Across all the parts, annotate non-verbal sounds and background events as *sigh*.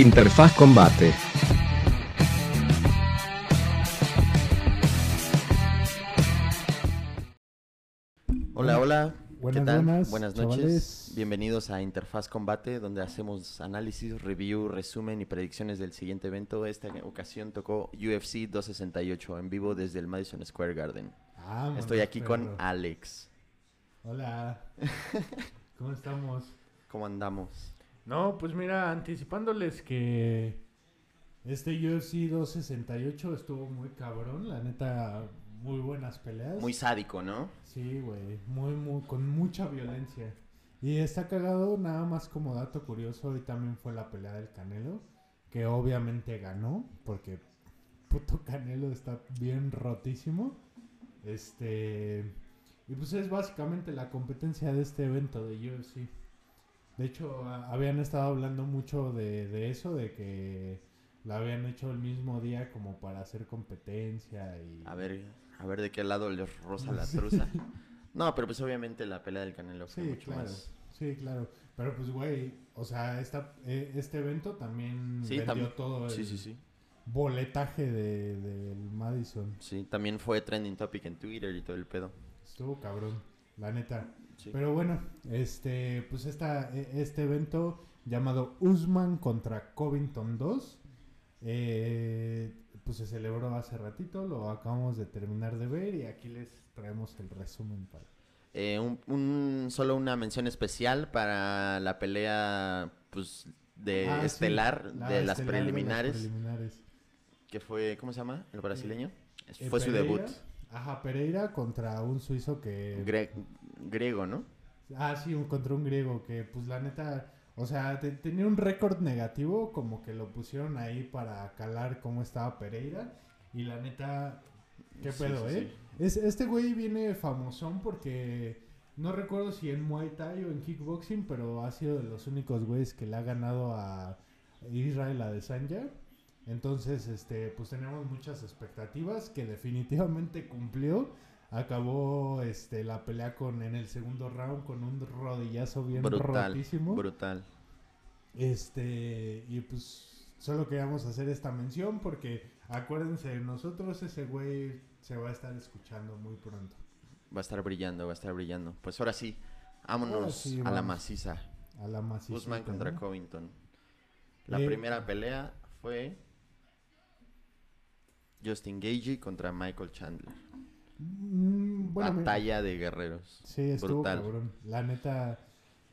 Interfaz Combate. Hola, hola. Buenas, ¿Qué tal? buenas, noches. chavales. Bienvenidos a Interfaz Combate, donde hacemos análisis, review, resumen y predicciones del siguiente evento. Esta ocasión tocó UFC 268 en vivo desde el Madison Square Garden. Estoy aquí con. Alex. Hola. *laughs* ¿Cómo estamos? ¿Cómo andamos? No, pues mira, anticipándoles que este UFC 268 estuvo muy cabrón, la neta, muy buenas peleas. Muy sádico, ¿no? Sí, güey, muy, muy, con mucha violencia. Y está cagado, nada más como dato curioso, hoy también fue la pelea del Canelo, que obviamente ganó, porque puto Canelo está bien rotísimo. Este, y pues es básicamente la competencia de este evento de UFC. De hecho, a- habían estado hablando mucho de, de eso, de que la habían hecho el mismo día como para hacer competencia y... A ver, a ver de qué lado les rosa la truza. *laughs* No, pero pues obviamente la pelea del Canelo fue Sí, mucho claro. más. Sí, claro. Pero pues, güey, o sea, esta, eh, este evento también Sí, vendió también. todo el Sí, sí, sí. boletaje de- del Madison. Sí, también fue trending topic en Twitter y todo el pedo. Estuvo cabrón, la neta. Sí. Pero bueno, este, pues esta, e- este evento llamado Usman contra Covington 2, eh, pues se celebró hace ratito, lo acabamos de terminar de ver y aquí les traemos el resumen para... Eh, un, un- solo una mención especial para la pelea pues de Ah, sí, estelar la de las de preliminares preliminares. que fue ¿cómo se llama? el brasileño Eh, fue su debut Ajá, Pereira contra un suizo que... Gre- griego ¿no? Ah, sí, contra un griego que, pues, la neta, o sea, te- tenía un récord negativo, como que lo pusieron ahí para calar cómo estaba Pereira. Y la neta, qué pedo, sí, ¿eh? Es, este güey viene famosón porque no recuerdo si en Muay Thai o en kickboxing, pero ha sido de los únicos güeyes que le ha ganado a Israel Adesanya. Entonces, este, pues tenemos muchas expectativas que definitivamente cumplió. Acabó este la pelea con en el segundo round con un rodillazo bien brutal rotísimo. brutal Este, y pues solo queríamos hacer esta mención porque acuérdense de nosotros, ese güey se va a estar escuchando muy pronto. va a estar brillando va a estar brillando pues ahora sí vámonos Ahora sí, a la maciza A la maciza. Usman contra Covington la Eh, primera pelea fue Justin Gagey contra Michael Chandler Mm, bueno, batalla de guerreros sí, estuvo brutal. cabrón. La neta,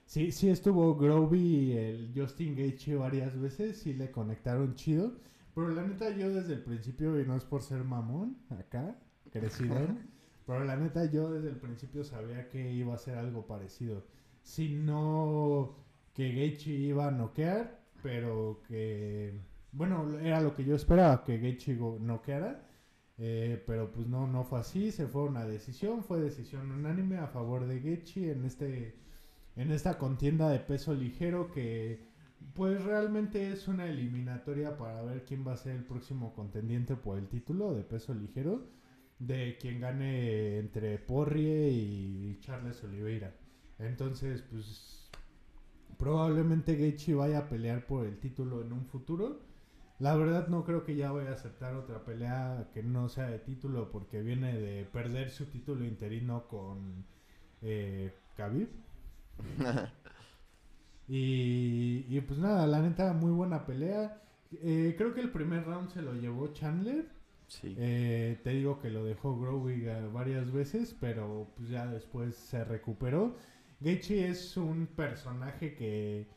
sí, sí estuvo Grovey y el Justin Gaethje varias veces, sí le conectaron chido. Pero la neta, yo desde el principio, y no es por ser mamón, acá, crecido, *laughs* pero la neta, yo desde el principio sabía que iba a ser algo parecido. Si no que Gaethje iba a noquear, pero que, bueno, era lo que yo esperaba, que Gaethje noqueara. Eh, pero pues no, no fue así, se fue una decisión, fue decisión unánime a favor de Gaethje en este en esta contienda de peso ligero que pues realmente es una eliminatoria para ver quién va a ser el próximo contendiente por el título de peso ligero de quien gane entre Porrie y Charles Oliveira. Entonces, pues probablemente Gaethje vaya a pelear por el título en un futuro. La verdad no creo que ya vaya a aceptar otra pelea que no sea de título porque viene de perder su título interino con eh, Khabib. *laughs* Y, y pues nada, la neta, muy buena pelea. Eh, creo que el primer round se lo llevó Chandler. sí Eh, te digo que lo dejó Growing eh, varias veces, pero pues ya después se recuperó. Gaethje es un personaje que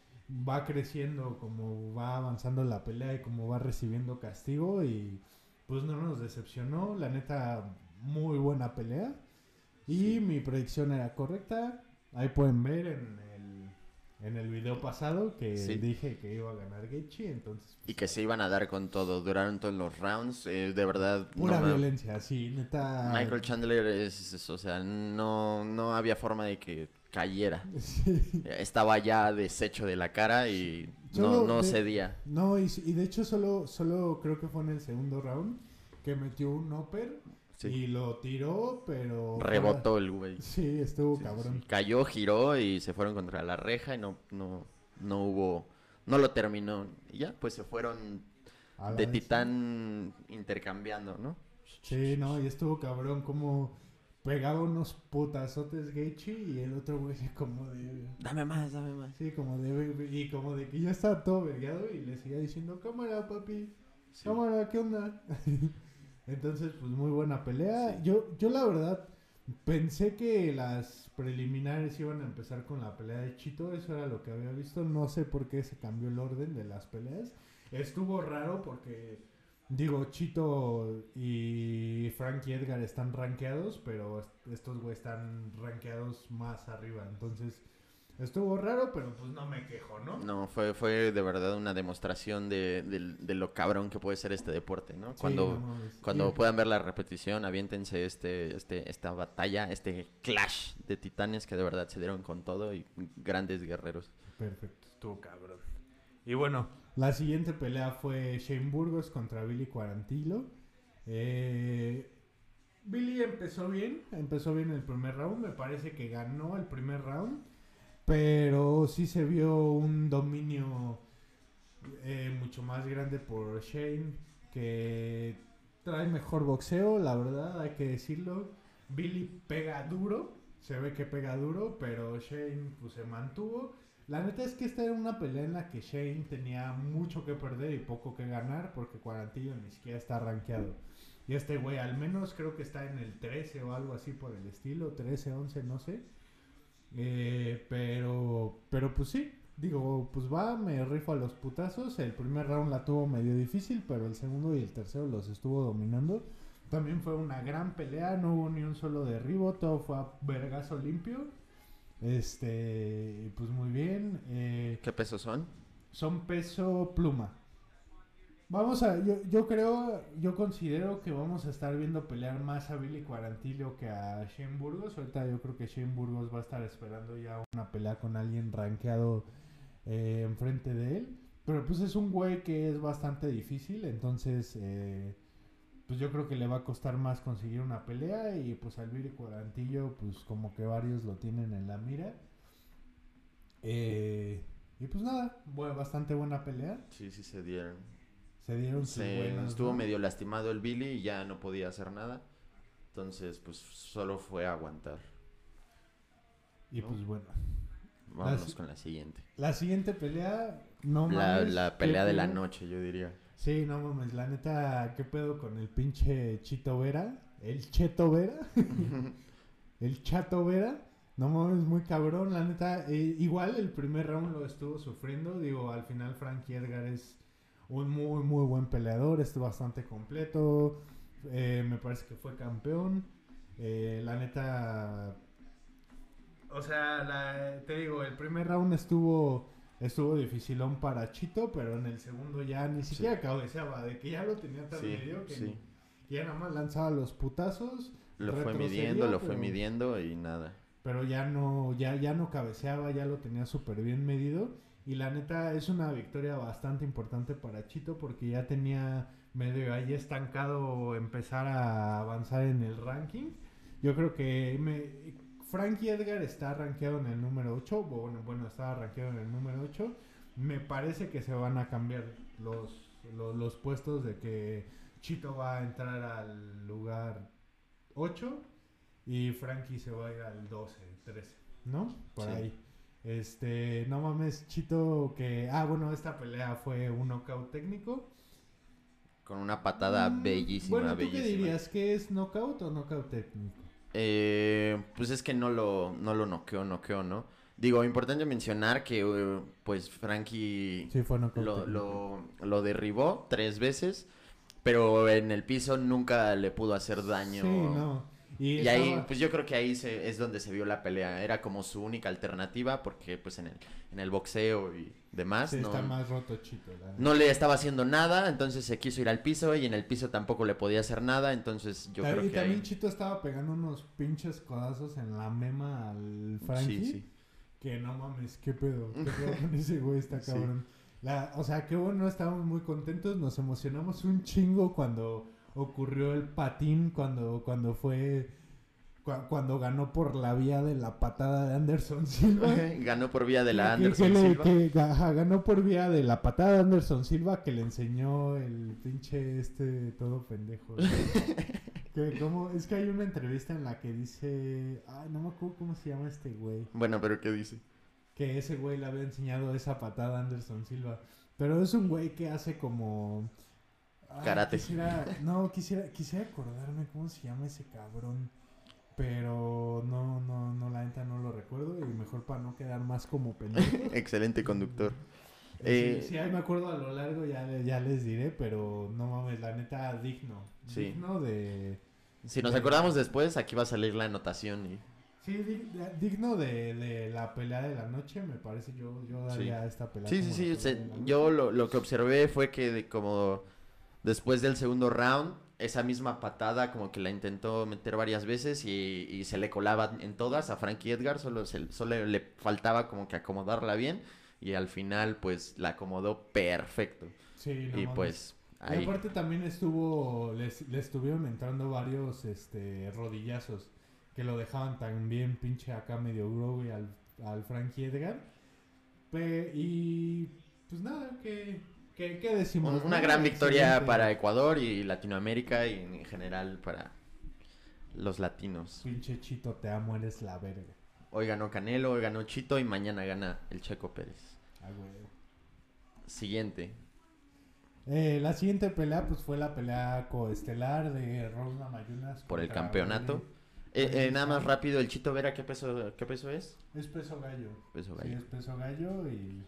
va creciendo como va avanzando la pelea y como va recibiendo castigo y pues no nos decepcionó. La neta, muy buena pelea. Y Sí. mi predicción era correcta. Ahí pueden ver en el, en el video pasado que Sí. dije que iba a ganar Gaethje, entonces Y que se iban a dar con todo. Duraron todos los rounds. eh, de verdad. pura no me- violencia, sí, neta. Michael Chandler es, es- O sea, no, no había forma de que cayera. Sí. *laughs* Estaba ya deshecho de la cara y no, Solo no de- cedía. No, y, y de hecho solo, solo creo que fue en el segundo round que metió un upper Sí. y lo tiró, pero... Rebotó el güey. *laughs* Sí, estuvo Sí, cabrón. Cayó, giró y se fueron contra la reja y no, no, no hubo no lo terminó. Y ya, pues se fueron de vez. titán intercambiando, ¿no? Sí, no, y estuvo cabrón como pegaba unos putazotes Gaethje y el otro güey *laughs* como de... Dame más, dame más. Sí, como de... Y como de que ya estaba todo vergueado y le seguía diciendo, cámara, papi, Sí. cámara, ¿qué onda? *laughs* Entonces, pues muy buena pelea. Sí. Yo, yo la verdad pensé que las preliminares iban a empezar con la pelea de Chito, eso era lo que había visto. No sé por qué se cambió el orden de las peleas. Estuvo raro porque, digo, Chito y Frankie Edgar están rankeados, pero est- estos güey están rankeados más arriba. Entonces, estuvo raro, pero pues no me quejo, ¿no? No, fue, fue de verdad una demostración de, de- de lo cabrón que puede ser este deporte, ¿no? Sí, Cuando, no cuando Y- puedan ver la repetición, aviéntense este, este, esta batalla, este clash de titanes que de verdad se dieron con todo y grandes guerreros. Perfecto, estuvo cabrón. Y bueno, la siguiente pelea fue Shane Burgos contra Billy Quarantillo. Eh, Billy empezó bien, empezó bien el primer round, me parece que ganó el primer round, pero sí se vio un dominio eh, mucho más grande por Shane, que trae mejor boxeo, la verdad, hay que decirlo. Billy pega duro, se ve que pega duro, pero Shane pues, se mantuvo. La neta es que esta era una pelea en la que Shane tenía mucho que perder y poco que ganar porque Cuarantillo ni siquiera está rankeado. Y este güey al menos creo que está en el 13 o algo así por el estilo, 13, 11, no sé. Eh, pero, pero pues sí, digo, pues va, me rifo a los putazos. El primer round la tuvo medio difícil, pero el segundo y el tercero los estuvo dominando. También fue una gran pelea, no hubo ni un solo derribo, todo fue a vergazo limpio. Este, pues muy bien. eh, ¿Qué pesos son? son peso pluma. Vamos a, yo, yo creo, yo considero que vamos a estar viendo pelear más a Billy Quarantillo que a Shane Burgos. Ahorita yo creo que Shane Burgos va a estar esperando ya una pelea con alguien rankeado eh, enfrente de él. Pero pues es un güey que es bastante difícil, entonces eh, pues yo creo que le va a costar más conseguir una pelea y pues al Billy Quarantillo pues como que varios lo tienen en la mira. Eh, y pues nada, bu- bastante buena pelea. Sí, sí se dieron. Se dieron sus Se- buenas, estuvo ¿no? medio lastimado el Billy y ya no podía hacer nada. Entonces, pues solo fue a aguantar. Y ¿no? pues bueno. Vámonos con la siguiente. La siguiente pelea, no La, mames. la ¿qué pelea de la noche, yo diría. Sí, no mames, la neta, ¿qué pedo con el pinche Chito Vera? ¿El Cheto Vera? *laughs* *laughs* el Chato Vera. No mames, muy cabrón, la neta. eh, igual el primer round lo estuvo sufriendo. Digo, al final Frankie Edgar es un muy, muy buen peleador. Es bastante completo. eh, me parece que fue campeón. eh, la neta. O sea, la- te digo, el primer round estuvo. Estuvo dificilón para Chito, pero en el segundo ya ni siquiera cabeceaba, de que ya lo tenía tan Sí, medio que, sí. ni- que ya nada más lanzaba los putazos. Lo fue midiendo, lo fue midiendo y nada. pero ya no, ya, ya no cabeceaba, ya lo tenía súper bien medido. Y la neta es una victoria bastante importante para Chito porque ya tenía medio ahí estancado empezar a avanzar en el ranking. Yo creo que me, Frankie Edgar está rankeado en el número 8. Bueno, bueno, estaba rankeado en el número 8. Me parece que se van a cambiar los, los, los puestos de que Chito va a entrar al lugar 8 y Frankie se va a ir al 12, 13, ¿no? Por Sí. ahí. Este, no mames, Chito que... Ah, bueno, esta pelea fue un knockout técnico. Con una patada Mm, bellísima, Bueno, ¿tú bellísima. qué dirías? ¿Que es knockout o knockout técnico? Eh, pues es que no lo, no lo noqueó, noqueó, ¿no? Digo, importante mencionar que eh, pues Frankie Sí, fue lo, lo, lo derribó tres veces, pero en el piso nunca le pudo hacer daño. Sí, no. Y, Y ahí, pues yo creo que ahí se, es donde se vio la pelea. Era como su única alternativa porque pues en el, en el boxeo y demás sí, no, está más roto Chito. la no le estaba haciendo nada, entonces se quiso ir al piso y en el piso tampoco le podía hacer nada, entonces yo Ta- creo y que también ahí... Chito estaba pegando unos pinches codazos en la mema al Frankie. Sí, sí. Que no mames, qué pedo, qué *laughs* pedo con ese güey, está cabrón. La, o sea, qué bueno, estábamos muy contentos, nos emocionamos un chingo cuando ocurrió el patín, cuando, cuando fue Cu- cuando ganó por la vía de la patada de Anderson Silva. Ganó por vía de la que Anderson Silva. que ganó por vía de la patada de Anderson Silva que le enseñó el pinche este todo pendejo. ¿no? *laughs* que como, es que hay una entrevista en la que dice, ay, no me acuerdo cómo se llama este güey, Bueno, pero ¿qué dice? que ese güey le había enseñado esa patada a Anderson Silva. Pero es un güey que hace como... ay, Karate. quisiera- no, quisiera, quisiera acordarme cómo se llama ese cabrón. Pero no, no, no, la neta no lo recuerdo y mejor para no quedar más como pendejo. *laughs* Excelente conductor. Sí, Eh, sí, ahí me acuerdo a lo largo, ya, ya les diré, pero no mames, la neta, digno. Sí. Digno de... Si nos acordamos después, aquí va a salir la anotación. Y... Sí, digno de, de la pelea de la noche, me parece, yo, yo daría esta pelea. Sí, sí, sí. se- yo lo, lo que observé fue que de como después del segundo round, esa misma patada como que la intentó meter varias veces y, y se le colaba en todas a Frankie Edgar, solo, se- solo le faltaba como que acomodarla bien y al final pues la acomodó perfecto. Sí, no y mames. pues Y ahí... aparte también estuvo, les, le estuvieron entrando varios este, rodillazos que lo dejaban también pinche acá medio growy al, al Frankie Edgar. Pe- y pues nada, ¿qué, qué, qué decimos? Una gran victoria Excelente. para Ecuador y Latinoamérica y en general para los latinos. Pinche Chito, te amo, eres la verga. Hoy ganó Canelo, hoy ganó Chito y mañana gana el Checo Pérez. Ah, güey. Siguiente. Eh, la siguiente pelea pues fue la pelea coestelar de Rosna Mayunas Por el campeonato. Eh, eh, nada más rápido, el Chito Vera, ¿qué peso, qué peso es? Es peso gallo. Peso Sí, gallo. es peso gallo y...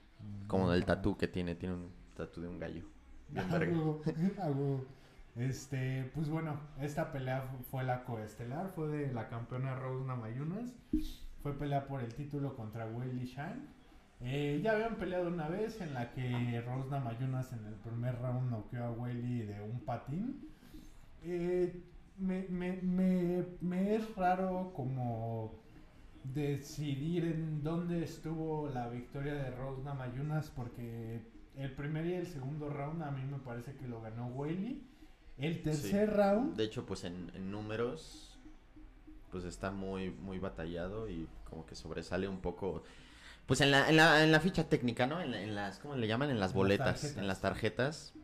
Como del Ah, tatú que tiene, tiene un tatú de un gallo. Bien verga. *laughs* Este, pues bueno, esta pelea fu- fue la coestelar, fue de la campeona Rose Namayunas. Fue pelea por el título contra Weili Shan. Eh, ya habían peleado una vez en la que Rose Namayunas en el primer round noqueó a Weili de un patín. Eh, me, me, me, me es raro como decidir en dónde estuvo la victoria de Rose Namayunas porque el primer y el segundo round a mí me parece que lo ganó Weili. El tercer round, De hecho, pues en, en números, pues está muy, muy batallado y como que sobresale un poco. Pues en la, en la, en la ficha técnica, ¿no? En, en las, ¿cómo le llaman? En las boletas, en las tarjetas.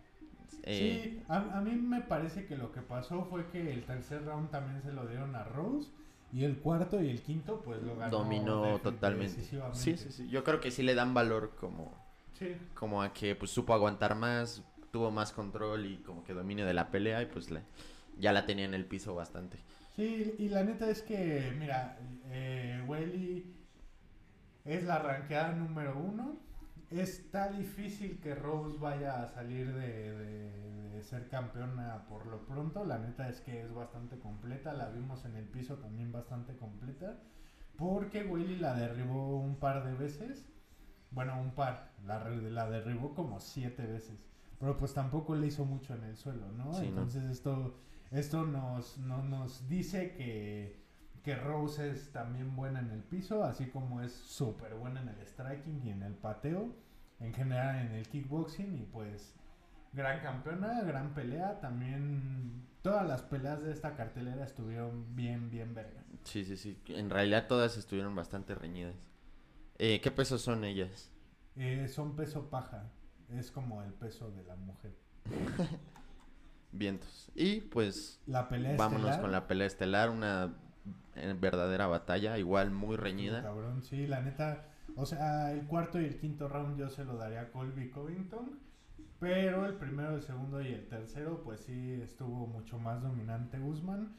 Eh, sí, a, a mí me parece que lo que pasó fue que el tercer round también se lo dieron a Rose y el cuarto y el quinto pues lo ganó dominó totalmente. Sí, sí, sí. Yo creo que sí le dan valor como, Sí. como a que pues supo aguantar más, tuvo más control y como que dominio de la pelea y pues le- ya la tenía en el piso bastante. Sí, y la neta es que, mira, eh, Welly es la ranqueada número uno. Está difícil que Rose vaya a salir de, de- de ser campeona por lo pronto. La neta es que es bastante completa. La vimos en el piso también bastante completa. Porque Welly la derribó un par de veces. Bueno, un par. La, la derribó como siete veces. Pero pues tampoco le hizo mucho en el suelo, ¿no? Sí, ¿no? Entonces esto esto nos, no- nos dice que, que Rose es también buena en el piso, así como es súper buena en el striking y en el pateo, en general en el kickboxing y pues gran campeona, gran pelea, también todas las peleas de esta cartelera estuvieron bien, bien verga. Sí, sí, sí. En realidad todas estuvieron bastante reñidas. Eh, ¿Qué pesos son ellas? Eh, son peso paja, es como el peso de la mujer. *laughs* Vientos. Y pues La pelea vámonos estelar, con la pelea estelar, una eh, verdadera batalla, igual muy reñida. Cabrón, sí, la neta. O sea, el cuarto y el quinto round yo se lo daría a Colby Covington. Pero el primero, el segundo y el tercero, pues sí estuvo mucho más dominante Usman.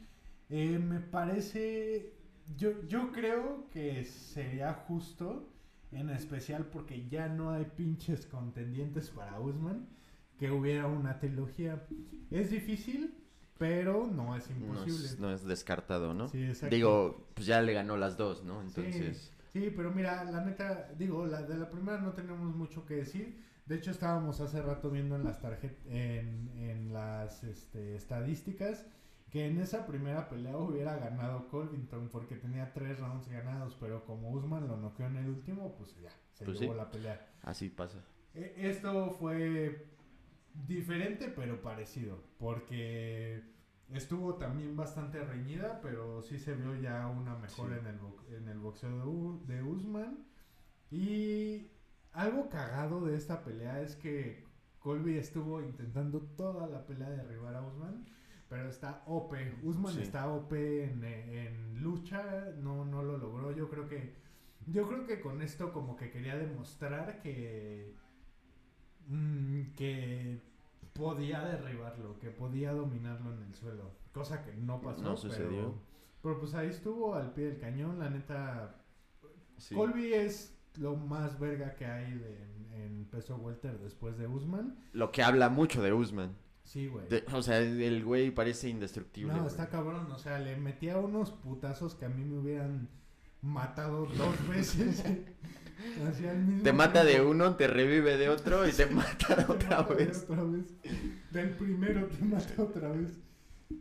Eh, me parece. Yo, yo creo que sería justo, en especial porque ya no hay pinches contendientes para Usman, que hubiera una trilogía. Es difícil, pero no es No imposible. es, no es descartado, ¿no? Sí, exacto. Digo, pues ya le ganó las dos, ¿no? Entonces, Sí, pero mira, la neta, digo, la de la primera no tenemos mucho que decir. De hecho, estábamos hace rato viendo en las tarjetas, en, en las este, estadísticas, que en esa primera pelea hubiera ganado Colvington porque tenía tres rounds ganados, pero como Usman lo noqueó en el último, pues ya, se Pues llevó sí. la pelea. así pasa. E- Esto fue diferente pero parecido, porque estuvo también bastante reñida, pero sí se vio ya una mejora en, el en el boxeo de, Usman. Y algo cagado de esta pelea es que Colby estuvo intentando toda la pelea de derribar a Usman. Pero está OP. Usman está OP en, en, lucha. No, no lo logró. Yo creo que. Yo creo que con esto como que quería demostrar que. Mm, que podía derribarlo, que podía dominarlo en el suelo. Cosa que no pasó. No sucedió. Pero, pues ahí estuvo al pie del cañón. La neta. Colby es lo más verga que hay de, en, peso welter después de Usman. Lo que habla mucho de Usman. Sí, güey. O sea, el güey parece indestructible. No, está cabrón. O sea, le metía unos putazos que a mí me hubieran matado dos *laughs* veces. *laughs* te mata de uno, te revive de otro y te *laughs* mata otra vez. otra vez. Del primero te mata otra vez.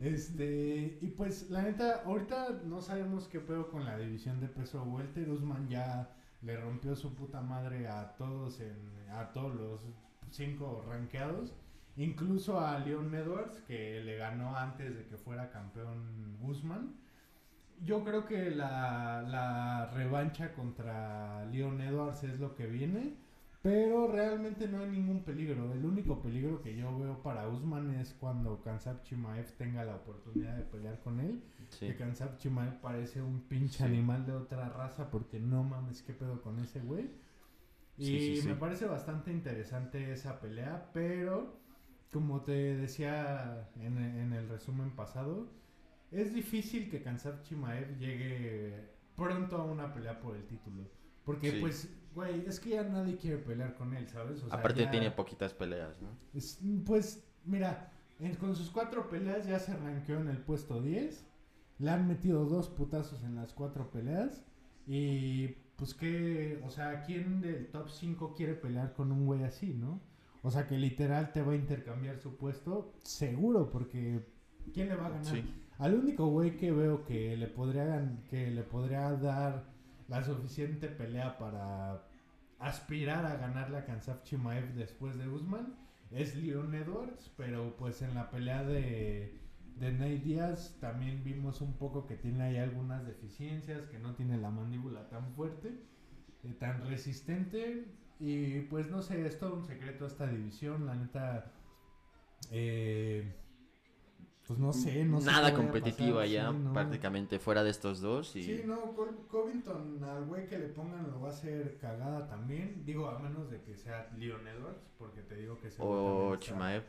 Este, y pues la neta, ahorita no sabemos qué pedo con la división de peso welter. Usman ya le rompió su puta madre a todos en, a todos los cinco rankeados. Incluso a Leon Edwards, que le ganó antes de que fuera campeón Usman. Yo creo que la, la revancha contra Leon Edwards es lo que viene. Pero realmente no hay ningún peligro. El único peligro que yo veo para Usman es cuando Kansap Chimaev tenga la oportunidad de pelear con él. Que Kansap Chimaev parece un pinche animal de otra raza porque no mames qué pedo con ese güey. Y me parece bastante interesante esa pelea, pero como te decía en, en el resumen pasado, es difícil que Kansap Chimaev llegue pronto a una pelea por el título. Porque pues, güey, es que ya nadie quiere pelear con él, ¿sabes? Aparte tiene poquitas peleas, ¿no? pues, mira, con sus cuatro peleas ya se arranqueó en el puesto 10. Le han metido dos putazos en las cuatro peleas. Y pues que, o sea, ¿quién del top 5 quiere pelear con un güey así, no? O sea, que literal te va a intercambiar su puesto, seguro, porque ¿quién le va a ganar? Al único güey que veo que le podría que le podría dar la suficiente pelea para aspirar a ganar la Kansaf Chimaev después de Usman es Leon Edwards, pero pues en la pelea de de Nate Díaz también vimos un poco que tiene ahí algunas deficiencias, que no tiene la mandíbula tan fuerte, eh, tan resistente y pues no sé, es todo un secreto esta división, la neta. Eh, pues no sé, no sé. Nada competitiva ya, prácticamente fuera de estos dos. Y... Sí, no, Covington al güey que le pongan lo va a hacer cagada también. Digo, a menos de que sea Leon Edwards, porque te digo que se O Chimaev.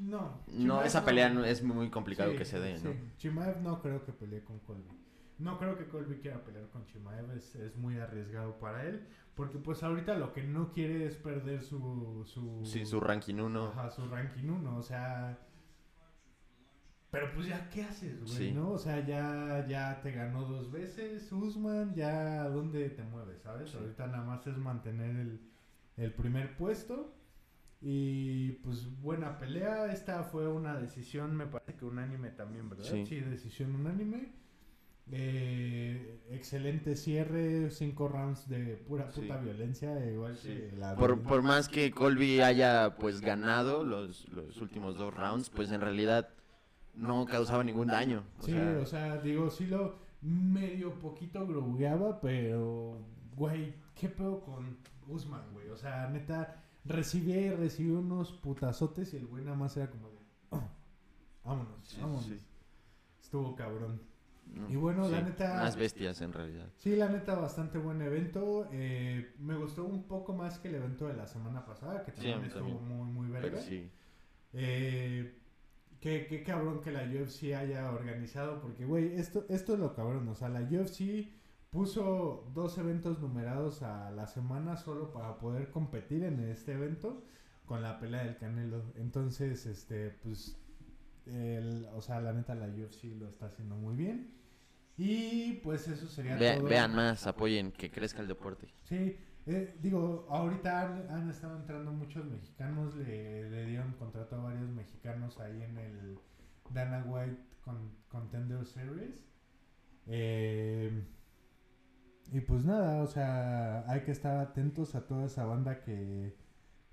no. no, esa pelea no, es muy complicado que se dé, ¿no? Chimaev no creo que pelee con Colby. No creo que Colby quiera pelear con Chimaev, es, es muy arriesgado para él. Porque pues ahorita lo que no quiere es perder su... su sí, su ranking 1. Ajá, su ranking 1, o sea... Pero pues ya, ¿qué haces, güey? ¿No? O sea, ya, ya te ganó dos veces Usman, ya ¿dónde te mueves, sabes? Ahorita nada más es mantener el, el primer puesto. Y pues buena pelea. Esta fue una decisión, me parece que unánime también, ¿verdad? Sí, sí decisión unánime. Eh, excelente cierre, cinco rounds de pura puta violencia, igual por, más que Colby haya pues ganado los, los últimos dos rounds, pues en realidad no causaba ningún daño. sí, o sea, digo, sí lo medio poquito grogueaba, pero, güey, ¿qué pedo con Usman, güey? O sea, neta, recibí, recibí unos putazotes y el güey nada más era como de, oh, vámonos, vámonos. Estuvo cabrón y bueno, la neta... Más bestias en realidad. Sí, la neta, bastante buen evento. Eh, me gustó un poco más que el evento de la semana pasada, que también estuvo muy, muy verga. sí. Eh, qué, qué, cabrón que la UFC haya organizado, porque, güey, esto, esto es lo cabrón. O sea, la UFC puso dos eventos numerados a la semana solo para poder competir en este evento con la pelea del Canelo. Entonces, este, pues el, o sea, la neta la UFC lo está haciendo muy bien. Y pues eso sería todo. Vean más, apoyen, que crezca el deporte. Sí, eh, digo, ahorita han, estado entrando muchos mexicanos, le, le, dieron contrato a varios mexicanos ahí en el Dana White con, Contender Series. Eh, y pues nada, o sea, hay que estar atentos a toda esa banda que,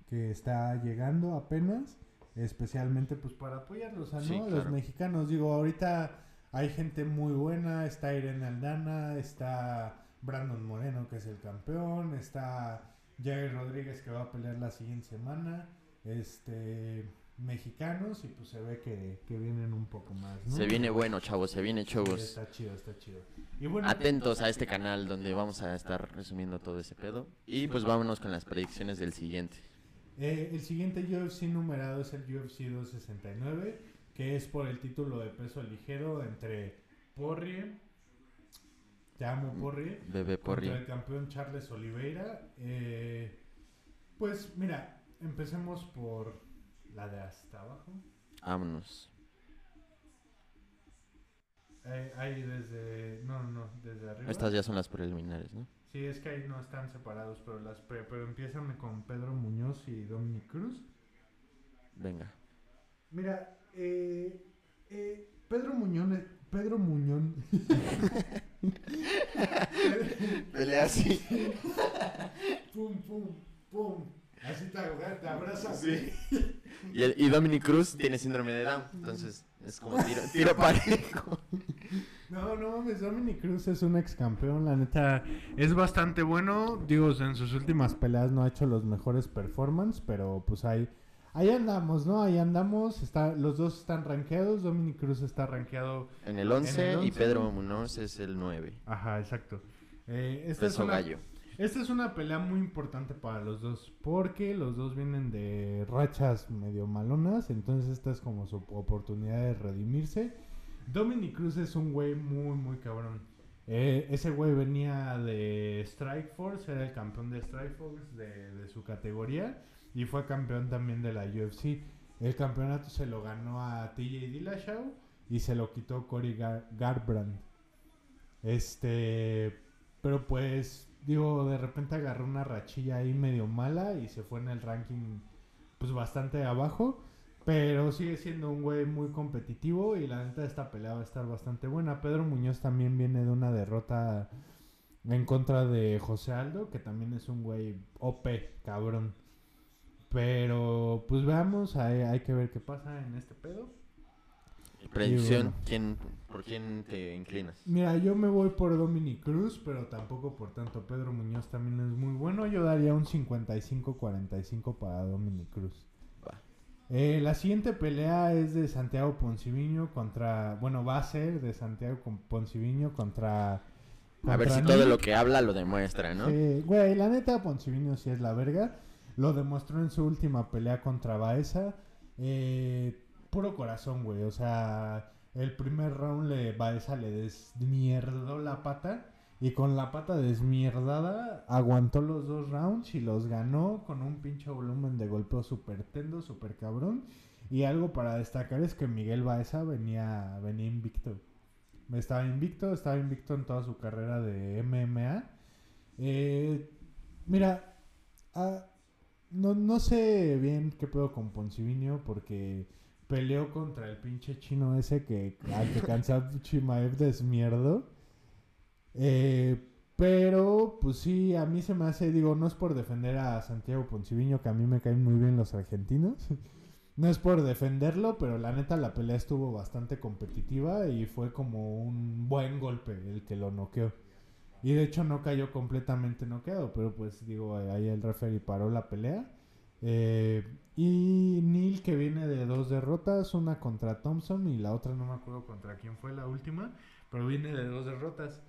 que está llegando apenas. Especialmente pues para apoyarlos a ¿no? Sí, los mexicanos. Digo, ahorita hay gente muy buena, está Irene Aldana, está Brandon Moreno que es el campeón, está Jair Rodríguez que va a pelear la siguiente semana, este mexicanos y pues se ve que, que vienen un poco más. ¿no? Se viene bueno, chavos, se viene Sí, chavos. está chido, está chido. Y bueno, Atentos a este canal donde vamos a estar resumiendo todo ese pedo. Y pues vámonos con las predicciones del siguiente. Eh, el siguiente UFC numerado es el UFC 269, que es por el título de peso ligero entre Porrie, te amo Porrie, Bebé Porri. contra el campeón Charles Oliveira. Eh, pues mira, empecemos por la de hasta abajo. Vámonos. Eh, ahí desde, no, no, no, desde arriba. Estas ya son las preliminares, ¿no? Sí, es que ahí no están separados, pero las pre- pero empiezan con Pedro Muñoz y Dominic Cruz. Venga. Mira, eh, eh, Pedro Muñoz, Pedro Muñoz, *laughs* Pelea así. pum, pum, pum, así te, te abrazas. Sí. Y, el, y Dominic Cruz tiene síndrome de Down. Entonces es como tiro, tiro parejo. No, no mames, Dominic Cruz es un ex campeón, la neta es bastante bueno. Digo, en sus últimas peleas no ha hecho los mejores performances, pero pues ahí, ahí andamos, ¿no? Ahí andamos. Está, los dos están rankeados. Dominic Cruz está rankeado. En el 11 En el y 11. Pedro Munoz es el 9. Ajá, exacto. Eh, esta, es una, gallo. esta es una pelea muy importante para los dos, porque los dos vienen de rachas medio malonas, entonces esta es como su oportunidad de redimirse. Dominic Cruz es un güey muy, muy cabrón. Eh, ese güey venía de Strike Force, era el campeón de Strike Force de, de su categoría y fue campeón también de la UFC. El campeonato se lo ganó a TJ Dillashaw y se lo quitó Cory Gar- Garbrandt. Este, pero pues, digo, de repente agarró una rachilla ahí medio mala y se fue en el ranking, pues bastante abajo. Pero sigue siendo un güey muy competitivo y la neta esta pelea va a estar bastante buena. Pedro Muñoz también viene de una derrota en contra de José Aldo, que también es un güey OP, cabrón. Pero pues veamos, hay, hay que ver qué pasa en este pedo. Predicción, bueno. ¿quién, ¿por quién te inclinas? Mira, yo me voy por Dominic Cruz, pero tampoco por tanto. Pedro Muñoz también es muy bueno. Yo daría un 55-45 para Dominic Cruz. Eh, la siguiente pelea es de Santiago Ponciviño contra. Bueno, va a ser de Santiago Ponciviño contra. A ver si todo lo que habla lo demuestra, ¿no? Sí, güey, la neta, Ponciviño sí es la verga. Lo demostró en su última pelea contra Baeza. Eh, puro corazón, güey. O sea, el primer round le, Baeza le desmierdó la pata. Y con la pata desmierdada, aguantó los dos rounds y los ganó con un pinche volumen de golpeo súper tendo, súper cabrón. Y algo para destacar es que Miguel Baeza venía, venía invicto. Estaba invicto, estaba invicto en toda su carrera de MMA. Eh, mira, ah, no, no sé bien qué pedo con Poncivinio porque peleó contra el pinche chino ese que al que Kansab Chimaev desmierdo. Eh, pero, pues sí, a mí se me hace, digo, no es por defender a Santiago Ponciviño, que a mí me caen muy bien los argentinos. *laughs* No es por defenderlo, pero la neta la pelea estuvo bastante competitiva y fue como un buen golpe el que lo noqueó. Y de hecho no cayó completamente noqueado, pero pues digo, ahí el referee paró la pelea. Eh, y Neil que viene de dos derrotas, una contra Thompson y la otra no me acuerdo contra quién fue la última, pero viene de dos derrotas.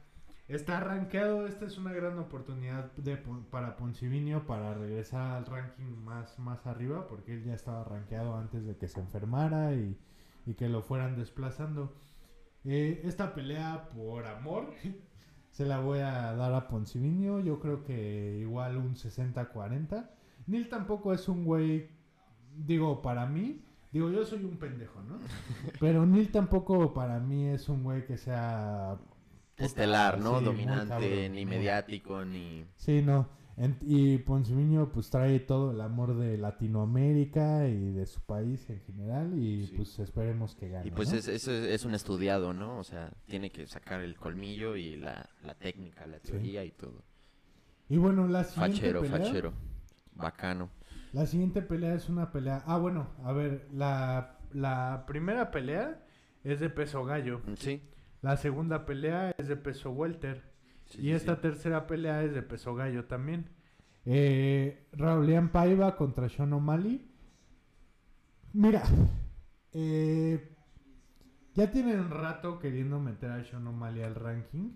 Está rankeado, esta es una gran oportunidad de, para Poncivinio para regresar al ranking más, más arriba, porque él ya estaba rankeado antes de que se enfermara y, y que lo fueran desplazando. Eh, esta pelea por amor *laughs* se la voy a dar a Poncivinio, yo creo que igual un 60-40. Neil tampoco es un güey, digo, para mí, digo, yo soy un pendejo, ¿no? *laughs* Pero Neil tampoco para mí es un güey que sea... Estelar, ¿no? sí, Dominante, cabrón, ni mediático, ni... Sí, no. En- y Ponciviño pues trae todo el amor de Latinoamérica y de su país en general y Sí. pues esperemos que gane. Y pues ¿no? es, eso es, es un estudiado, ¿no? O sea, tiene que sacar el colmillo y la, la técnica, la Sí. teoría y todo. Y bueno, la siguiente Fachero, pelea, fachero. Bacano. La siguiente pelea es una pelea. Ah, bueno, a ver, la, la primera pelea es de peso gallo. Sí. La segunda pelea es de peso welter. sí, y sí, esta sí. tercera pelea es de peso gallo también. Eh, Raulian Paiva contra Sean O'Malley. Mira, eh, ya tienen un rato queriendo meter a Sean O'Malley al ranking,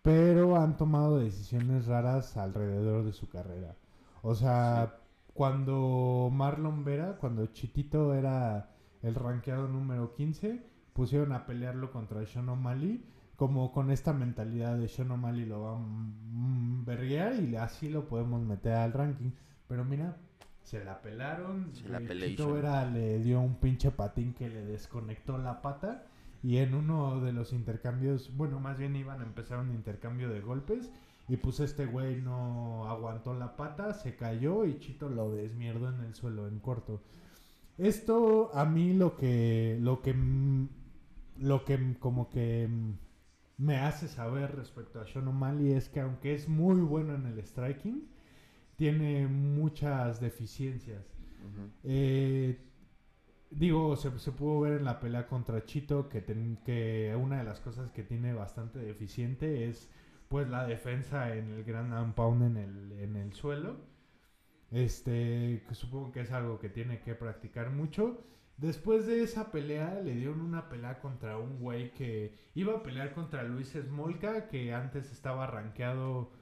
pero han tomado decisiones raras alrededor de su carrera. O sea, cuando Marlon Vera, cuando Chitito era el rankeado número 15, pusieron a pelearlo contra Sean O'Malley como con esta mentalidad de Sean O'Malley lo va a mm, verguear y así lo podemos meter al ranking. Pero mira, se la pelaron. Se la. Chito Vera le dio un pinche patín que le desconectó la pata. Y en uno de los intercambios, bueno, más bien iban a empezar un intercambio de golpes. Y pues este güey no aguantó la pata, se cayó y Chito lo desmierdó en el suelo en corto. Esto a mí lo que lo que lo que como que me hace saber respecto a Sean O'Malley es que aunque es muy bueno en el striking, tiene muchas deficiencias. Eh, digo, se, se pudo ver en la pelea contra Chito que, ten- que una de las cosas que tiene bastante deficiente es pues la defensa en el gran and pound en el, en el suelo. Este, que supongo que es algo que tiene que practicar mucho. Después de esa pelea, le dieron una pelea contra un güey que iba a pelear contra Luis Smolka, que antes estaba rankeado,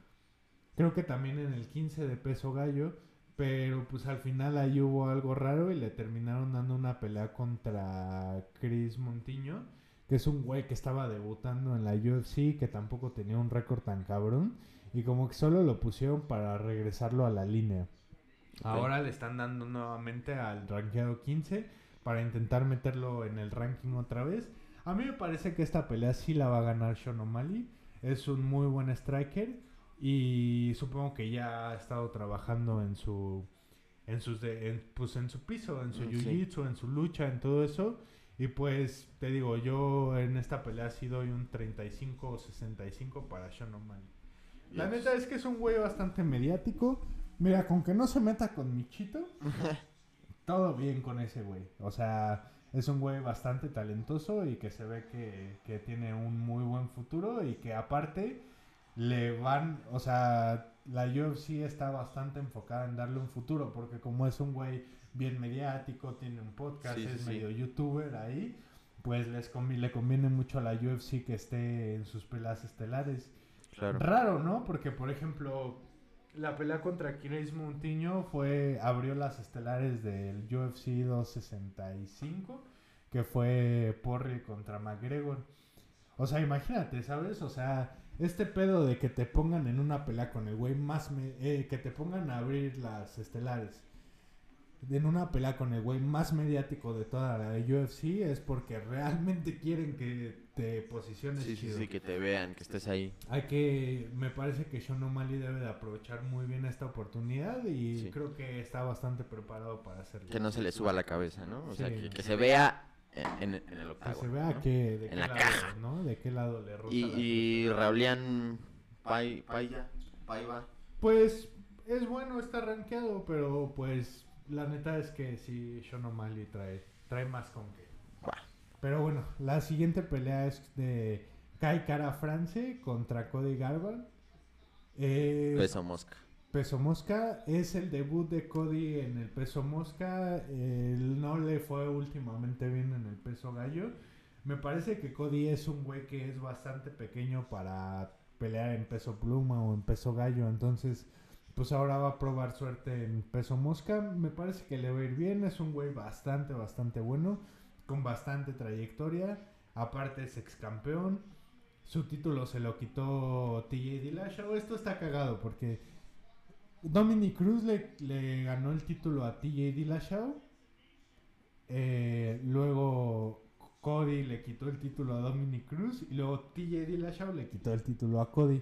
creo que también en el 15 de peso gallo. Pero pues al final ahí hubo algo raro y le terminaron dando una pelea contra Chris Montiño, que es un güey que estaba debutando en la UFC, que tampoco tenía un récord tan cabrón. Y como que solo lo pusieron para regresarlo a la línea. Ahora le están dando nuevamente al rankeado 15 para intentar meterlo en el ranking otra vez. A mí me parece que esta pelea sí la va a ganar Sean O'Malley. Es un muy buen striker y supongo que ya ha estado trabajando en su en sus de- en, pues en su piso, en su Mm, sí. jiu-jitsu, en su lucha, en todo eso. Y pues te digo, yo en esta pelea sí doy un 35 o 65 para Sean O'Malley. La neta es que es un güey bastante mediático. Mira, con que no se meta con Michito, *laughs* todo bien con ese güey. O sea, es un güey bastante talentoso y que se ve que, que tiene un muy buen futuro y que aparte le van, o sea, la UFC está bastante enfocada en darle un futuro porque como es un güey bien mediático, tiene un podcast, Sí, es sí. medio youtuber ahí, pues les convi- le conviene mucho a la UFC que esté en sus peleas estelares. Claro. Raro, ¿no? Porque, por ejemplo, la pelea contra Chris Montiño fue, abrió las estelares del UFC 265, que fue Porri contra McGregor. O sea, imagínate, ¿sabes? O sea, este pedo de que te pongan en una pelea con el güey más... me- eh, que te pongan a abrir las estelares en una pelea con el güey más mediático de toda la UFC es porque realmente quieren que te posiciones Sí, sí, chido. sí, que te vean, que estés ahí. Hay que, me parece que Sean O'Malley debe de aprovechar muy bien esta oportunidad y Sí. creo que está bastante preparado para hacerlo. Que no se le suba la cabeza, ¿no? O sea, que, que se vea en, en- en el Que octágono. se vea ¿no? que, de En qué la lado, caja. ¿no? De qué lado le roza Y, la y. Raulian Paiva. Pues es bueno, está rankeado, pero pues la neta es que sí, Sean O'Malley trae, trae más con que. Pero bueno, la siguiente pelea es de Kai Kara France contra Cody Garban. Eh, Peso mosca. Peso Mosca es el debut de Cody en el peso mosca. Él no le fue últimamente bien en el peso gallo. Me parece que Cody es un güey que es bastante pequeño para pelear en peso pluma o en peso gallo. Entonces, pues ahora va a probar suerte en peso mosca. Me parece que le va a ir bien. Es un güey bastante, bastante bueno. Con bastante trayectoria. Aparte es ex campeón. Su título se lo quitó TJ Dillashaw. Esto está cagado porque Dominic Cruz le, ganó el título a TJ Dillashaw. Eh, luego Cody le quitó el título a Dominic Cruz. Y luego TJ Dillashaw le quitó el título a Cody.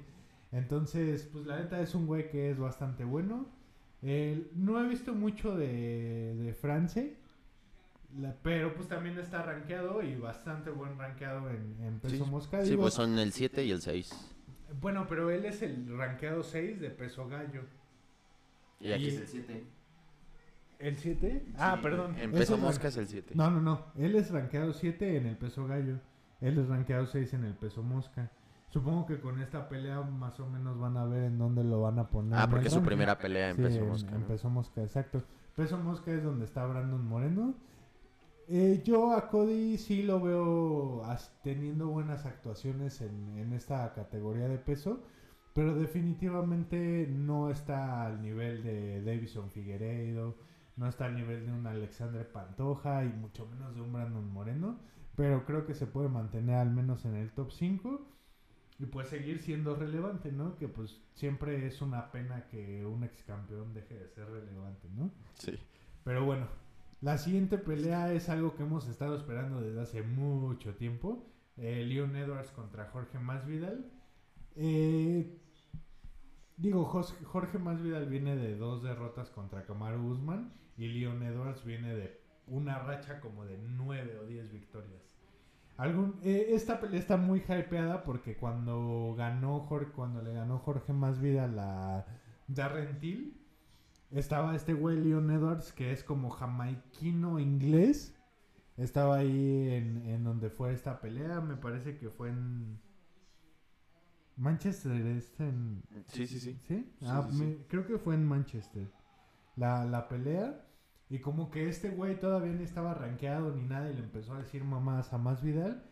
Entonces, pues la neta es un güey que es bastante bueno. Eh, no he visto mucho de, de France. la- pero pues también está rankeado y bastante buen rankeado en, en peso Sí, mosca. sí, Digo, pues son el 7 y el 6. Bueno, pero él es el rankeado 6 de peso gallo. Y aquí Y- es el 7. ¿El 7? Ah, Sí, perdón. En Eso peso es mosca es el 7. No, no, no. Él es rankeado 7 en el peso gallo. Él es rankeado 6 en el peso mosca. Supongo que con esta pelea más o menos van a ver en dónde lo van a poner. Ah, porque su primera pelea en Sí, mosca. Peso mosca, exacto. Peso mosca es donde está Brandon Moreno. Eh, yo a Cody sí lo veo teniendo buenas actuaciones en, en esta categoría de peso, pero definitivamente no está al nivel de Davison Figueiredo, no está al nivel de un Alexandre Pantoja y mucho menos de un Brandon Moreno, pero creo que se puede mantener al menos en el top 5 y pues seguir siendo relevante, ¿no? Que pues siempre es una pena que un ex campeón deje de ser relevante, ¿no? Sí. Pero bueno, la siguiente pelea es algo que hemos estado esperando desde hace mucho tiempo. Eh, Leon Edwards contra Jorge Masvidal. Eh, digo, Jorge Masvidal viene de dos derrotas contra Kamaru Usman y Leon Edwards viene de una racha como de nueve o diez victorias. Algún, eh, esta pelea está muy hypeada porque cuando ganó Jorge, cuando le ganó Jorge Masvidal a Darren Till, estaba este güey Leon Edwards que es como jamaiquino inglés. Estaba ahí en, en donde fue esta pelea. Me parece que fue en Manchester. ¿es en... Sí, sí, sí. ¿Sí? Sí, Ah, sí, sí. me- creo que fue en Manchester. La, la pelea. Y como que este güey todavía ni estaba rankeado ni nada. Y le empezó a decir mamás a Más Vidal.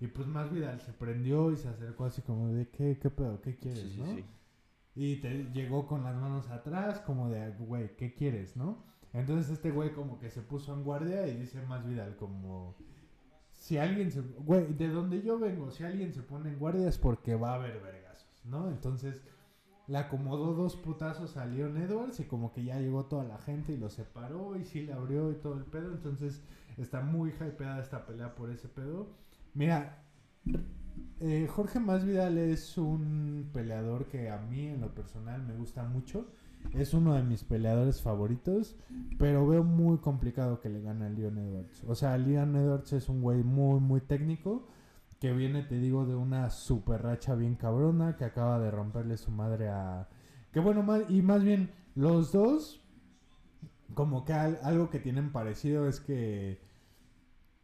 Y pues Más Vidal se prendió y se acercó así como de ¿qué, qué pedo? ¿Qué quieres? Sí, sí, ¿no? sí. Y te llegó con las manos atrás, como de, güey, ¿qué quieres, no? Entonces este güey como que se puso en guardia y dice más Vidal como, si alguien se, güey, de donde yo vengo, si alguien se pone en guardia es porque va a haber vergazos, ¿no? Entonces le acomodó dos putazos a Leon Edwards y como que ya llegó toda la gente y lo separó y sí le abrió y todo el pedo, entonces está muy hypeada esta pelea por ese pedo. Mira, eh, Jorge Masvidal es un peleador que a mí en lo personal me gusta mucho. Es uno de mis peleadores favoritos, pero veo muy complicado que le gane a Leon Edwards. O sea, Leon Edwards es un güey muy, muy técnico, que viene, te digo, de una super racha bien cabrona, que acaba de romperle su madre a... Que bueno, y más bien, los dos, como que al- algo que tienen parecido es que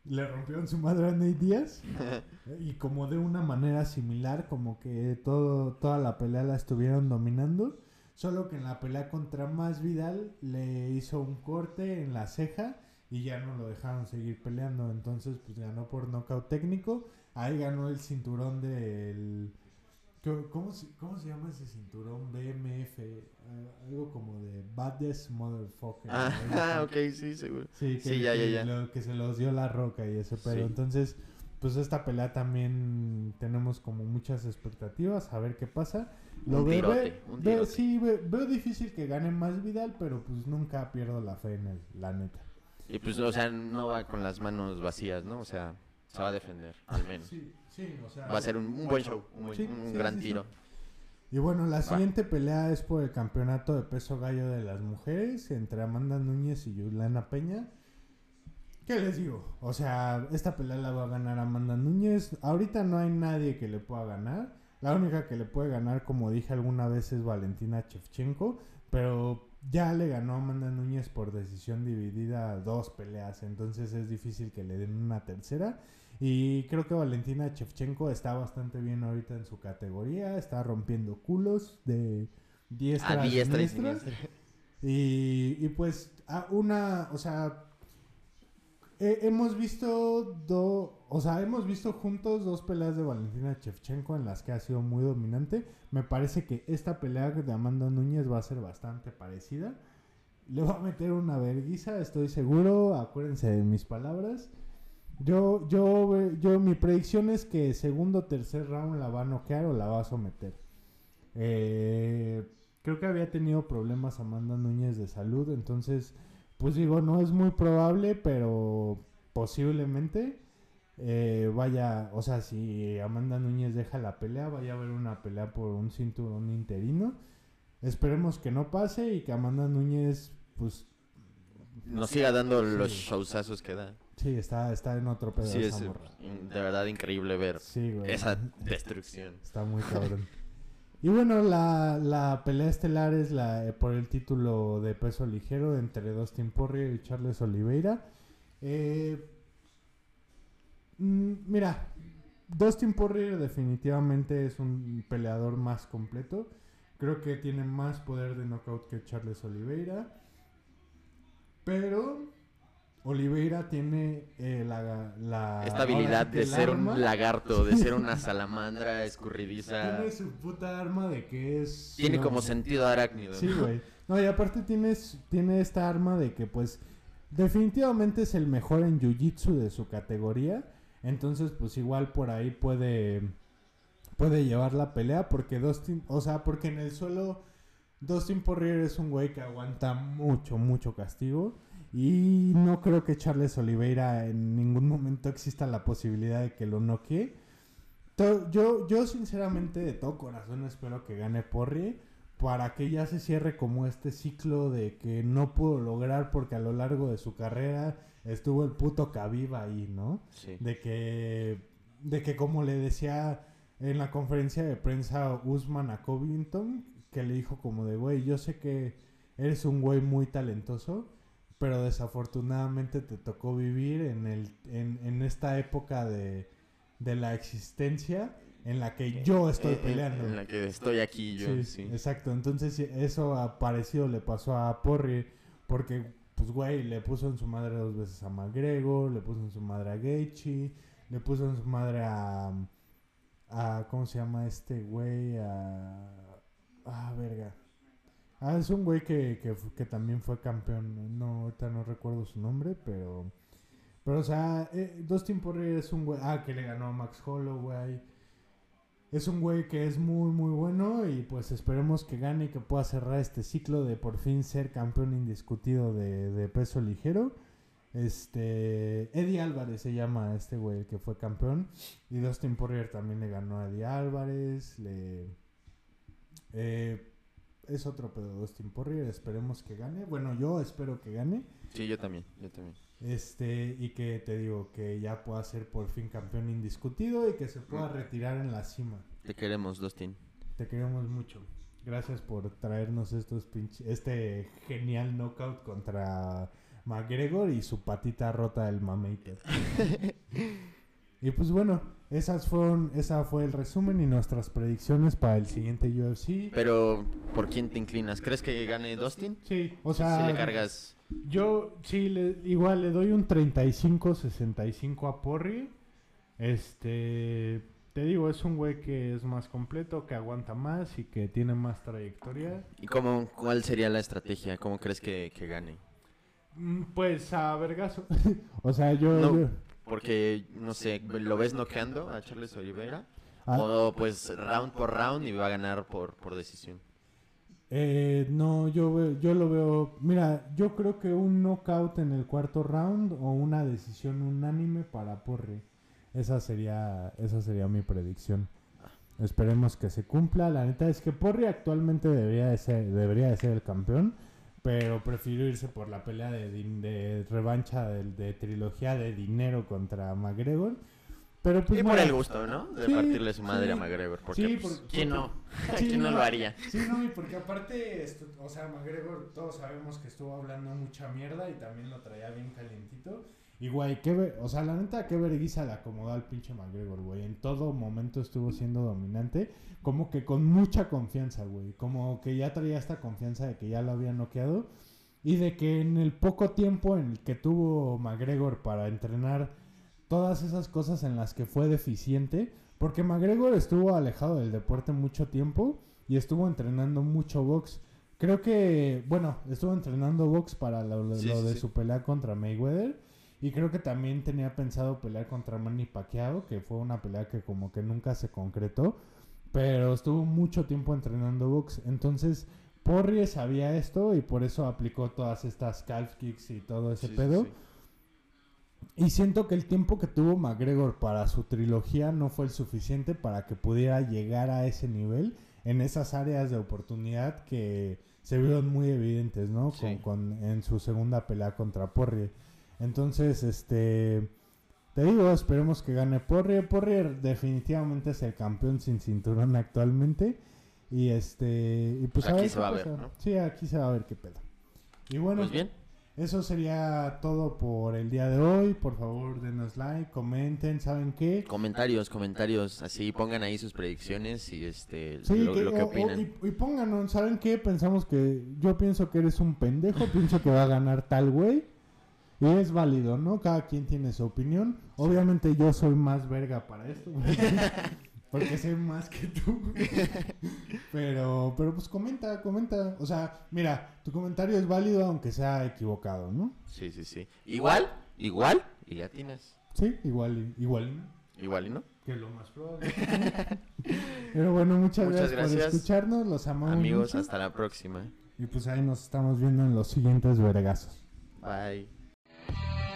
le rompieron su madre a Nate Díaz. *laughs* Y como de una manera similar, como que todo, toda la pelea la estuvieron dominando. Solo que en la pelea contra Más Vidal le hizo un corte en la ceja y ya no lo dejaron seguir peleando. Entonces, pues ganó por nocaut técnico. Ahí ganó el cinturón del. ¿Cómo- ¿Cómo se, cómo se llama ese cinturón? BMF. eh, Algo como de Baddest Motherfucker. Ah, así. *laughs* *laughs* ok, sí, seguro. Sí, que, Sí, ya, ya, que ya. lo- que se los dio la roca y ese pedo. Sí. Entonces, pues esta pelea también tenemos como muchas expectativas, a ver qué pasa. Un veo- tirote, ve- un ve- tirote. sí, ve- veo difícil que gane más Vidal, pero pues nunca pierdo la fe en él, la neta. Y pues, o sea, no va con las manos vacías, ¿no? O sea, se va a defender, al menos. Sí, sí, o sea. Va a ser un, un buen show, un, buen- Sí, un sí, gran sí, sí. tiro. Y bueno, la siguiente pelea es por el campeonato de peso gallo de las mujeres entre Amanda Núñez y Yulana Peña. ¿Qué les digo? O sea, esta pelea la va a ganar Amanda Núñez. Ahorita no hay nadie que le pueda ganar. La única que le puede ganar, como dije alguna vez, es Valentina Shevchenko. Pero ya le ganó Amanda Núñez por decisión dividida dos peleas. Entonces es difícil que le den una tercera. Y creo que Valentina Shevchenko está bastante bien ahorita en su categoría. Está rompiendo culos de diestra A diestra y siniestra. Y, y pues, a una, o sea, he- hemos visto dos, o sea, hemos visto juntos dos peleas de Valentina Shevchenko en las que ha sido muy dominante. Me parece que esta pelea de Amanda Núñez va a ser bastante parecida. Le va a meter una verguiza, estoy seguro. Acuérdense de mis palabras. Yo, yo, yo, mi predicción es que segundo o tercer round la va a noquear o la va a someter. Eh, creo que había tenido problemas Amanda Núñez de salud, entonces, pues digo, no es muy probable, pero posiblemente eh, vaya, o sea, si Amanda Núñez deja la pelea, vaya a haber una pelea por un cinturón interino. Esperemos que no pase y que Amanda Núñez, pues, Nos siga dando los Sí. showzazos que da. Sí, está, está en otro pedo Sí, es in- de verdad increíble ver Sí, güey. esa *laughs* destrucción. Está muy cabrón. Y bueno, la, la pelea estelar es la eh, por el título de peso ligero entre Dustin Poirier y Charles Oliveira. Eh, mm, mira, Dustin Poirier definitivamente es un peleador más completo. Creo que tiene más poder de knockout que Charles Oliveira. Pero Oliveira tiene eh, la, la- Esta habilidad de ser arma. un lagarto, de ser una *laughs* salamandra escurridiza. Tiene su puta arma de que es... Tiene no, como sentido arácnido. Sí, güey. No, y aparte tienes, tiene esta arma de que, pues, definitivamente es el mejor en Jiu-Jitsu de su categoría. Entonces, pues, igual por ahí puede, puede llevar la pelea. Porque Dustin, o sea, porque en el suelo, Dustin Poirier es un güey que aguanta mucho, mucho castigo. Y no creo que Charles Oliveira en ningún momento exista la posibilidad de que lo noquee. Yo, yo sinceramente de todo corazón espero que gane Porrie para que ya se cierre como este ciclo de que no pudo lograr porque a lo largo de su carrera estuvo el puto Khabib ahí, ¿no? Sí. De que, de que como le decía en la conferencia de prensa Usman a Covington, que le dijo como de, güey, yo sé que eres un güey muy talentoso, pero desafortunadamente te tocó vivir en, el, en, en esta época de, de la existencia en la que yo estoy En- en- peleando. En la que estoy aquí yo, Sí, sí. exacto. Entonces eso a parecido le pasó a Porri porque, pues, güey, le puso en su madre dos veces a McGregor, le puso en su madre a Gaethje, le puso en su madre a, a ¿cómo se llama este güey? A, ah, verga. Ah, es un güey que, que, que también fue campeón. No, ahorita no recuerdo su nombre, pero... Pero, o sea, eh, Dustin Poirier es un güey... Ah, que le ganó a Max Holloway. Es un güey que es muy, muy bueno y pues esperemos que gane y que pueda cerrar este ciclo de por fin ser campeón indiscutido de, de peso ligero. Este, Eddie Álvarez se llama este güey el que fue campeón y Dustin Poirier también le ganó a Eddie Álvarez. Le, eh, es otro pedo Dustin Poirier, esperemos que gane. Bueno, yo espero que gane. Sí, yo también, yo también. Este, y que te digo que ya pueda ser por fin campeón indiscutido y que se pueda retirar en la cima. Te queremos, Dustin. Te queremos mucho. Gracias por traernos estos pinche, este genial knockout contra McGregor y su patita rota del Mameiter. *laughs* y pues bueno, esas fueron, esa fue el resumen y nuestras predicciones para el siguiente UFC. Pero, ¿por quién te inclinas? ¿Crees que gane Dustin? Sí, o sea, si le cargas... Yo sí, le- igual le doy un 35-65 a Porri. Este, te digo, es un güey que es más completo, que aguanta más y que tiene más trayectoria. ¿Y cómo, cuál sería la estrategia? ¿Cómo crees que, que gane? Mm, Pues a vergazo. *laughs* o sea, yo... No. yo- Porque, no sé, ¿lo ves noqueando a Charles Oliveira? ah, O pues round por round y va a ganar por, por decisión. eh, no, yo, yo lo veo... Mira, yo creo que un knockout en el cuarto round o una decisión unánime para Porri. Esa sería, esa sería mi predicción. Esperemos que se cumpla. La neta es que Porri actualmente debería de ser, debería de ser el campeón. Pero prefiero irse por la pelea de, din- de revancha de, de trilogía de dinero contra McGregor. Pero pues y por el gusto, ¿no? De Sí, partirle su madre sí. a McGregor. Porque, Sí, pues, ¿quién no? *laughs* Sí, ¿Quién no no. lo haría? Sí, no, y porque aparte, esto- o sea, McGregor, todos sabemos que estuvo hablando mucha mierda y también lo traía bien calientito. Y, güey, qué o sea, la neta, qué vergüenza le acomodó al pinche McGregor, güey. En todo momento estuvo siendo dominante, como que con mucha confianza, güey. Como que ya traía esta confianza de que ya lo había noqueado. Y de que en el poco tiempo en el que tuvo McGregor para entrenar todas esas cosas en las que fue deficiente, porque McGregor estuvo alejado del deporte mucho tiempo y estuvo entrenando mucho box. Creo que, bueno, estuvo entrenando box para lo, lo Sí, sí, de sí. su pelea contra Mayweather. Y creo que también tenía pensado pelear contra Manny Pacquiao, que fue una pelea que como que nunca se concretó. Pero estuvo mucho tiempo entrenando box. Entonces, Porrie sabía esto y por eso aplicó todas estas calf kicks y todo ese Sí, pedo. sí. Y siento que el tiempo que tuvo McGregor para su trilogía no fue el suficiente para que pudiera llegar a ese nivel en esas áreas de oportunidad que se vieron muy evidentes, ¿no? Con, con- en su segunda pelea contra Porrie. Entonces, este... Te digo, esperemos que gane Porrie. Porrie definitivamente es el campeón sin cinturón actualmente. Y este. Y pues, Aquí ver se va a ver. ¿no? Sí, aquí se va a ver qué pedo. Y bueno, Pues bien. eso sería todo por el día de hoy. Por favor, denos like, comenten, ¿saben qué? Comentarios, comentarios, así pongan ahí sus predicciones y este Sí, lo, que- lo que o- o- opinan. y, y pónganos, ¿saben qué? Pensamos que. Yo pienso que eres un pendejo, pienso que va a ganar tal güey. Y es válido, ¿no? Cada quien tiene su opinión. Obviamente yo soy más verga para esto, *laughs* porque sé más que tú. Pero, pero pues comenta, comenta. O sea, mira, tu comentario es válido aunque sea equivocado, ¿no? Sí, sí, sí. Igual, igual, y ya tienes. Sí, igual, y- igual, no, Igual, ¿y no? que es lo más probable. Pero bueno, muchas, Muchas gracias, por escucharnos, los amamos Amigos, mucho. hasta la próxima. Y pues ahí nos estamos viendo en los siguientes vergazos. Bye. Thank you.